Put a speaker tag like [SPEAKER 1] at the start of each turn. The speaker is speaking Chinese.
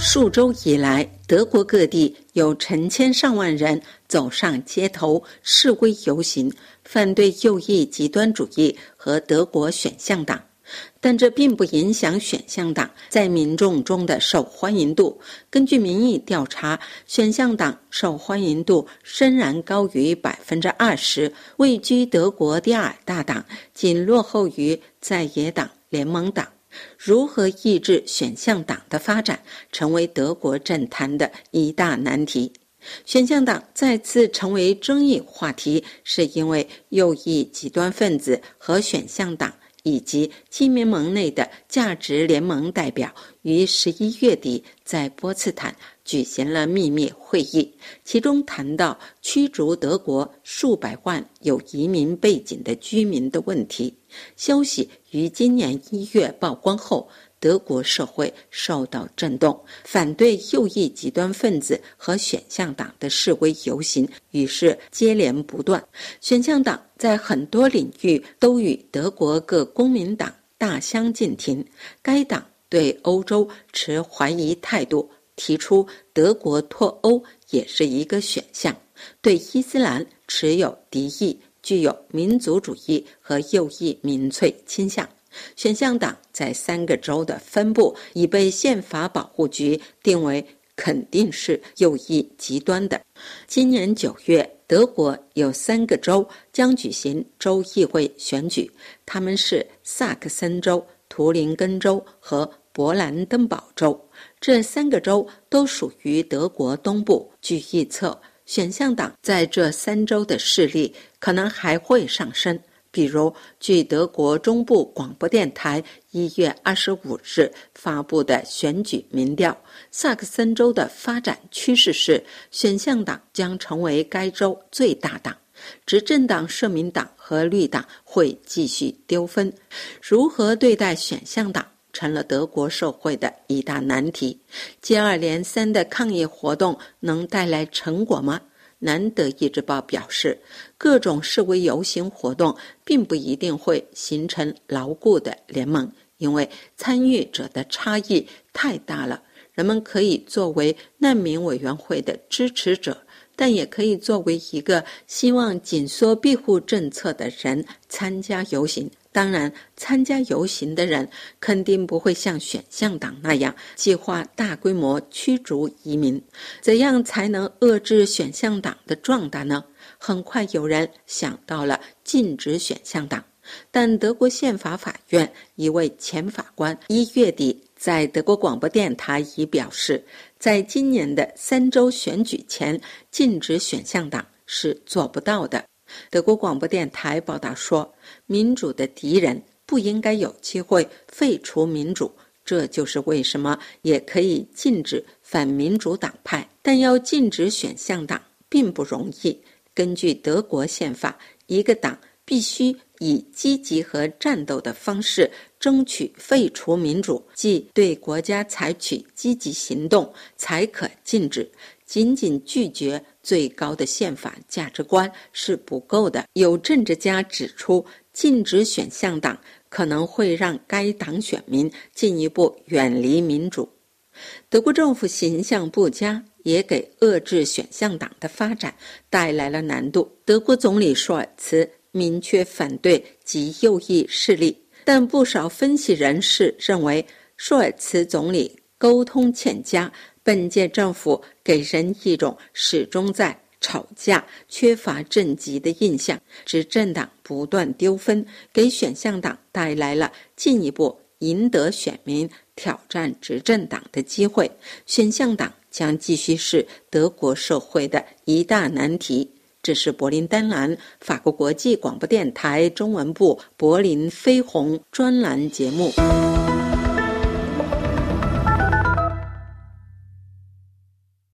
[SPEAKER 1] 数周以来，德国各地有成千上万人走上街头示威游行，反对右翼极端主义和德国选项党。但这并不影响选项党在民众中的受欢迎度。根据民意调查，选项党受欢迎度仍然高于百分之二十，位居德国第二大党，仅落后于在野党联盟党。如何抑制选项党的发展，成为德国政坛的一大难题。选项党再次成为争议话题，是因为右翼极端分子和选项党。以及基民盟内的价值联盟代表于十一月底在波茨坦举行了秘密会议，其中谈到驱逐德国数百万有移民背景的居民的问题。消息于今年一月曝光后。德国社会受到震动，反对右翼极端分子和选项党的示威游行于是接连不断。选项党在很多领域都与德国各公民党大相径庭。该党对欧洲持怀疑态度，提出德国脱欧也是一个选项；对伊斯兰持有敌意，具有民族主义和右翼民粹倾向。选项党在三个州的分布已被宪法保护局定为肯定是右翼极端的。今年九月，德国有三个州将举行州议会选举，他们是萨克森州、图林根州和勃兰登堡州。这三个州都属于德国东部。据预测，选项党在这三州的势力可能还会上升。比如，据德国中部广播电台一月二十五日发布的选举民调，萨克森州的发展趋势是选项党将成为该州最大党，执政党社民党和绿党会继续丢分。如何对待选项党，成了德国社会的一大难题。接二连三的抗议活动能带来成果吗？南德意志报表示，各种示威游行活动并不一定会形成牢固的联盟，因为参与者的差异太大了。人们可以作为难民委员会的支持者，但也可以作为一个希望紧缩庇护政策的人参加游行。当然，参加游行的人肯定不会像选项党那样计划大规模驱逐移民。怎样才能遏制选项党的壮大呢？很快有人想到了禁止选项党，但德国宪法法院一位前法官一月底在德国广播电台已表示，在今年的三周选举前禁止选项党是做不到的。德国广播电台报道说：“民主的敌人不应该有机会废除民主，这就是为什么也可以禁止反民主党派，但要禁止选项党并不容易。根据德国宪法，一个党必须以积极和战斗的方式争取废除民主，即对国家采取积极行动，才可禁止。仅仅拒绝。”最高的宪法价值观是不够的。有政治家指出，禁止选项党可能会让该党选民进一步远离民主。德国政府形象不佳，也给遏制选项党的发展带来了难度。德国总理舒尔茨明确反对极右翼势力，但不少分析人士认为，舒尔茨总理沟通欠佳。本届政府给人一种始终在吵架、缺乏政绩的印象，执政党不断丢分，给选项党带来了进一步赢得选民、挑战执政党的机会。选项党将继续是德国社会的一大难题。这是柏林丹兰法国国际广播电台中文部柏林飞鸿专栏节目。